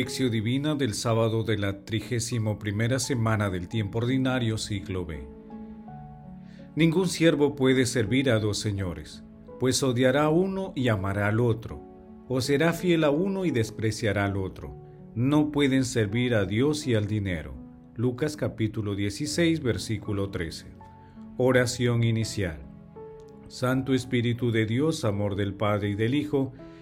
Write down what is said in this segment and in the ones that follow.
Lección Divina del sábado de la trigésimo primera semana del tiempo ordinario siglo B. Ningún siervo puede servir a dos señores, pues odiará a uno y amará al otro, o será fiel a uno y despreciará al otro. No pueden servir a Dios y al dinero. Lucas capítulo 16 versículo 13. Oración inicial. Santo Espíritu de Dios, amor del Padre y del Hijo,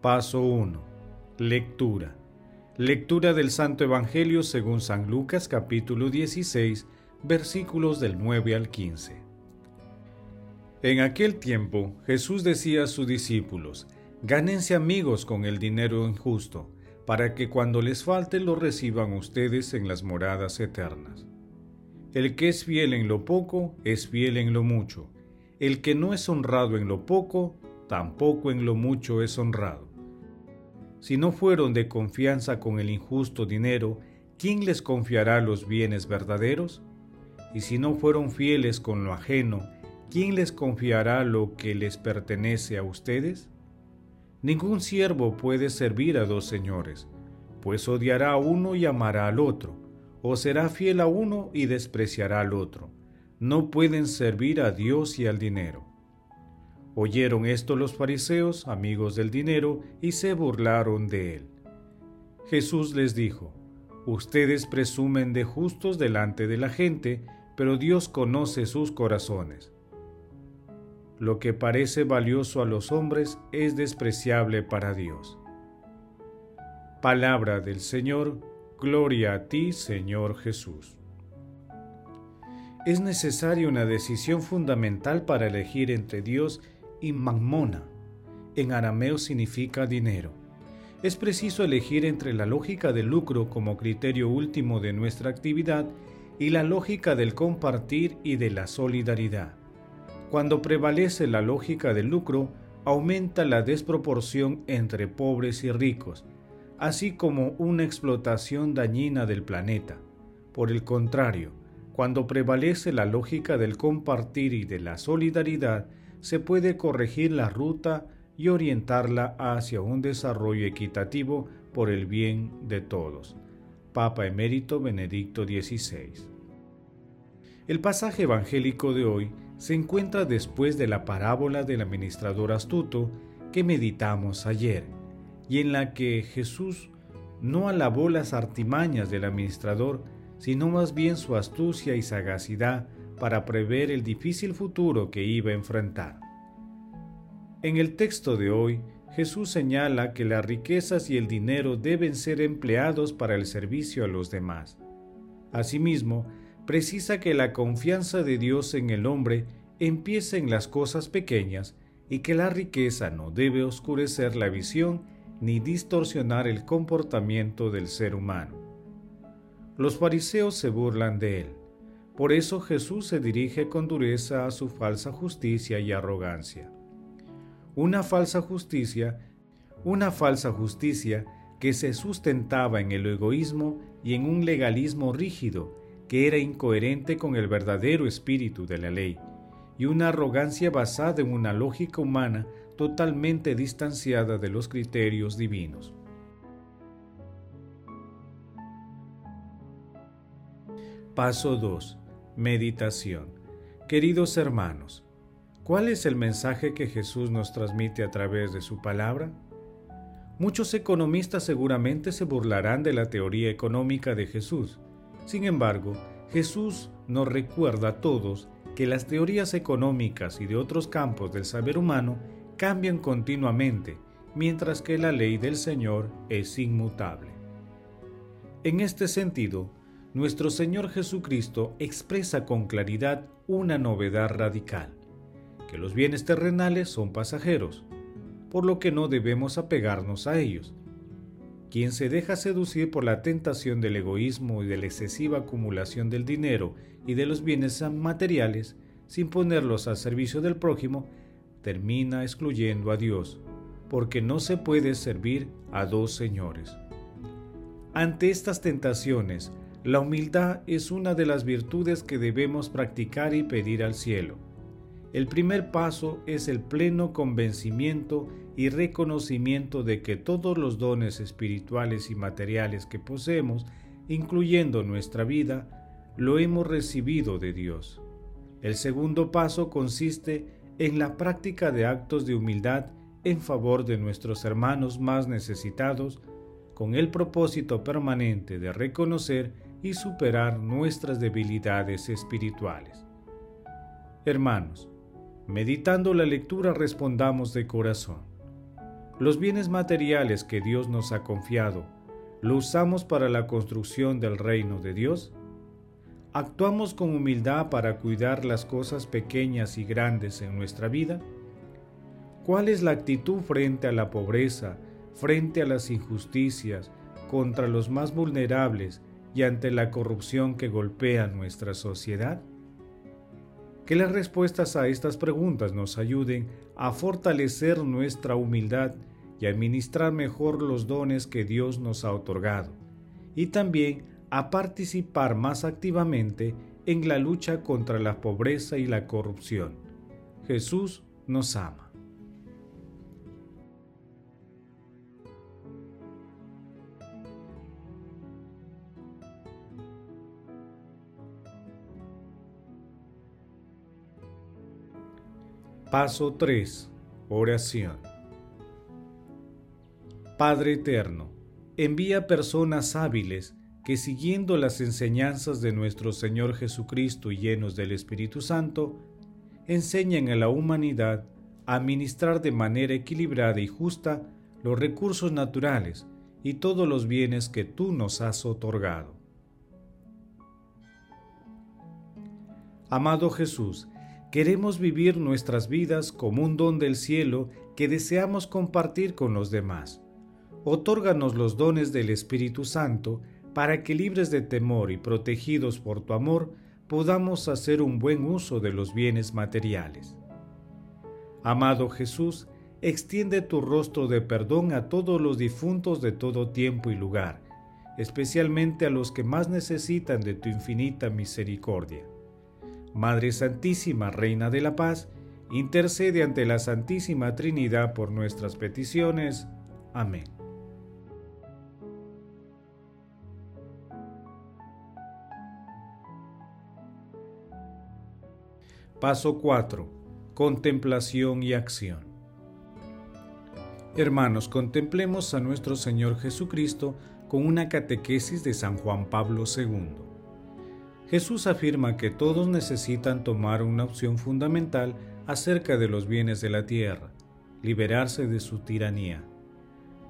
Paso 1. Lectura. Lectura del Santo Evangelio según San Lucas capítulo 16 versículos del 9 al 15. En aquel tiempo Jesús decía a sus discípulos, Gánense amigos con el dinero injusto, para que cuando les falte lo reciban ustedes en las moradas eternas. El que es fiel en lo poco, es fiel en lo mucho. El que no es honrado en lo poco, tampoco en lo mucho es honrado. Si no fueron de confianza con el injusto dinero, ¿quién les confiará los bienes verdaderos? Y si no fueron fieles con lo ajeno, ¿quién les confiará lo que les pertenece a ustedes? Ningún siervo puede servir a dos señores, pues odiará a uno y amará al otro, o será fiel a uno y despreciará al otro. No pueden servir a Dios y al dinero. Oyeron esto los fariseos, amigos del dinero, y se burlaron de él. Jesús les dijo, Ustedes presumen de justos delante de la gente, pero Dios conoce sus corazones. Lo que parece valioso a los hombres es despreciable para Dios. Palabra del Señor, gloria a ti, Señor Jesús. Es necesaria una decisión fundamental para elegir entre Dios y. En arameo significa dinero. Es preciso elegir entre la lógica del lucro como criterio último de nuestra actividad y la lógica del compartir y de la solidaridad. Cuando prevalece la lógica del lucro, aumenta la desproporción entre pobres y ricos, así como una explotación dañina del planeta. Por el contrario, cuando prevalece la lógica del compartir y de la solidaridad, se puede corregir la ruta y orientarla hacia un desarrollo equitativo por el bien de todos. Papa Emérito Benedicto XVI. El pasaje evangélico de hoy se encuentra después de la parábola del administrador astuto que meditamos ayer, y en la que Jesús no alabó las artimañas del administrador, sino más bien su astucia y sagacidad para prever el difícil futuro que iba a enfrentar. En el texto de hoy, Jesús señala que las riquezas y el dinero deben ser empleados para el servicio a los demás. Asimismo, precisa que la confianza de Dios en el hombre empieza en las cosas pequeñas y que la riqueza no debe oscurecer la visión ni distorsionar el comportamiento del ser humano. Los fariseos se burlan de él. Por eso Jesús se dirige con dureza a su falsa justicia y arrogancia. Una falsa justicia, una falsa justicia que se sustentaba en el egoísmo y en un legalismo rígido que era incoherente con el verdadero espíritu de la ley, y una arrogancia basada en una lógica humana totalmente distanciada de los criterios divinos. Paso 2 Meditación. Queridos hermanos, ¿cuál es el mensaje que Jesús nos transmite a través de su palabra? Muchos economistas seguramente se burlarán de la teoría económica de Jesús. Sin embargo, Jesús nos recuerda a todos que las teorías económicas y de otros campos del saber humano cambian continuamente, mientras que la ley del Señor es inmutable. En este sentido, nuestro Señor Jesucristo expresa con claridad una novedad radical, que los bienes terrenales son pasajeros, por lo que no debemos apegarnos a ellos. quien se deja seducir por la tentación del egoísmo y de la excesiva acumulación del dinero y de los bienes materiales, sin ponerlos al servicio del prójimo, termina excluyendo a Dios, porque no se puede servir a dos señores. Ante estas tentaciones, la humildad es una de las virtudes que debemos practicar y pedir al cielo. El primer paso es el pleno convencimiento y reconocimiento de que todos los dones espirituales y materiales que poseemos, incluyendo nuestra vida, lo hemos recibido de Dios. El segundo paso consiste en la práctica de actos de humildad en favor de nuestros hermanos más necesitados, con el propósito permanente de reconocer y superar nuestras debilidades espirituales. Hermanos, meditando la lectura respondamos de corazón. Los bienes materiales que Dios nos ha confiado, ¿lo usamos para la construcción del reino de Dios? ¿Actuamos con humildad para cuidar las cosas pequeñas y grandes en nuestra vida? ¿Cuál es la actitud frente a la pobreza, frente a las injusticias, contra los más vulnerables y ante la corrupción que golpea nuestra sociedad? Que las respuestas a estas preguntas nos ayuden a fortalecer nuestra humildad y administrar mejor los dones que Dios nos ha otorgado, y también a participar más activamente en la lucha contra la pobreza y la corrupción. Jesús nos ama. Paso 3. Oración. Padre Eterno, envía personas hábiles que siguiendo las enseñanzas de nuestro Señor Jesucristo y llenos del Espíritu Santo, enseñen a la humanidad a administrar de manera equilibrada y justa los recursos naturales y todos los bienes que tú nos has otorgado. Amado Jesús, queremos vivir nuestras vidas como un don del cielo que deseamos compartir con los demás. Otórganos los dones del Espíritu Santo para que libres de temor y protegidos por tu amor podamos hacer un buen uso de los bienes materiales. Amado Jesús, extiende tu rostro de perdón a todos los difuntos de todo tiempo y lugar, especialmente a los que más necesitan de tu infinita misericordia. Madre Santísima, Reina de la Paz, intercede ante la Santísima Trinidad por nuestras peticiones. Amén. Paso 4. Contemplación y acción. Hermanos, contemplemos a nuestro Señor Jesucristo con una catequesis de San Juan Pablo II. Jesús afirma que todos necesitan tomar una opción fundamental acerca de los bienes de la tierra, liberarse de su tiranía.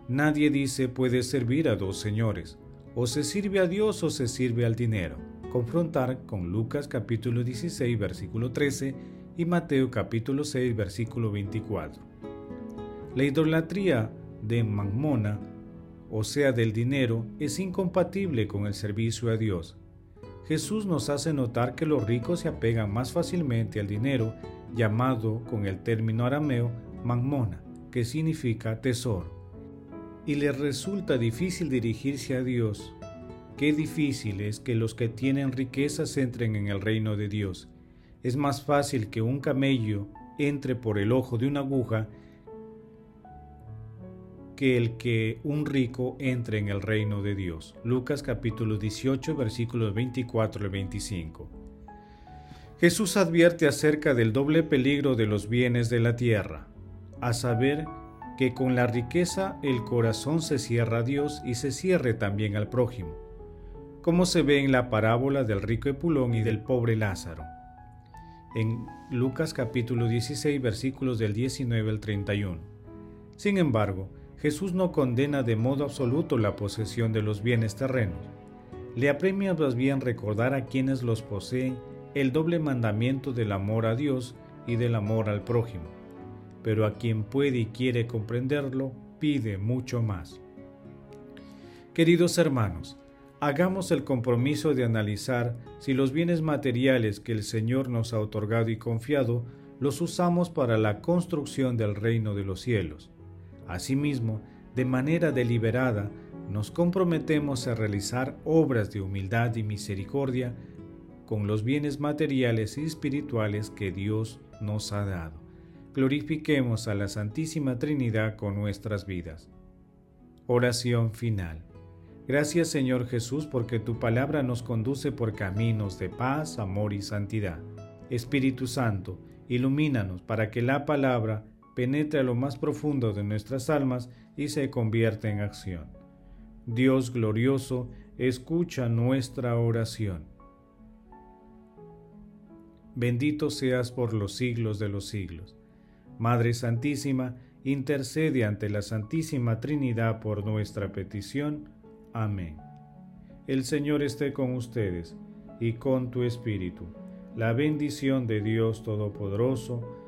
Nadie dice puede servir a dos señores, o se sirve a Dios o se sirve al dinero confrontar con Lucas capítulo 16 versículo 13 y Mateo capítulo 6 versículo 24. La idolatría de Mamona, o sea del dinero, es incompatible con el servicio a Dios. Jesús nos hace notar que los ricos se apegan más fácilmente al dinero, llamado con el término arameo Mamona, que significa tesoro, y les resulta difícil dirigirse a Dios Qué difícil es que los que tienen riquezas entren en el reino de Dios. Es más fácil que un camello entre por el ojo de una aguja que el que un rico entre en el reino de Dios. Lucas capítulo 18 versículos 24 y 25. Jesús advierte acerca del doble peligro de los bienes de la tierra, a saber que con la riqueza el corazón se cierra a Dios y se cierre también al prójimo como se ve en la parábola del rico Epulón y del pobre Lázaro. En Lucas capítulo 16 versículos del 19 al 31. Sin embargo, Jesús no condena de modo absoluto la posesión de los bienes terrenos. Le apremia más bien recordar a quienes los poseen el doble mandamiento del amor a Dios y del amor al prójimo. Pero a quien puede y quiere comprenderlo, pide mucho más. Queridos hermanos, hagamos el compromiso de analizar si los bienes materiales que el Señor nos ha otorgado y confiado los usamos para la construcción del reino de los cielos. Asimismo, de manera deliberada, nos comprometemos a realizar obras de humildad y misericordia con los bienes materiales y espirituales que Dios nos ha dado. Glorifiquemos a la Santísima Trinidad con nuestras vidas. Oración final. Gracias Señor Jesús porque tu palabra nos conduce por caminos de paz, amor y santidad. Espíritu Santo, ilumínanos para que la palabra penetre a lo más profundo de nuestras almas y se convierta en acción. Dios glorioso, escucha nuestra oración. Bendito seas por los siglos de los siglos. Madre Santísima, intercede ante la Santísima Trinidad por nuestra petición. Amén. El Señor esté con ustedes y con tu Espíritu. La bendición de Dios Todopoderoso,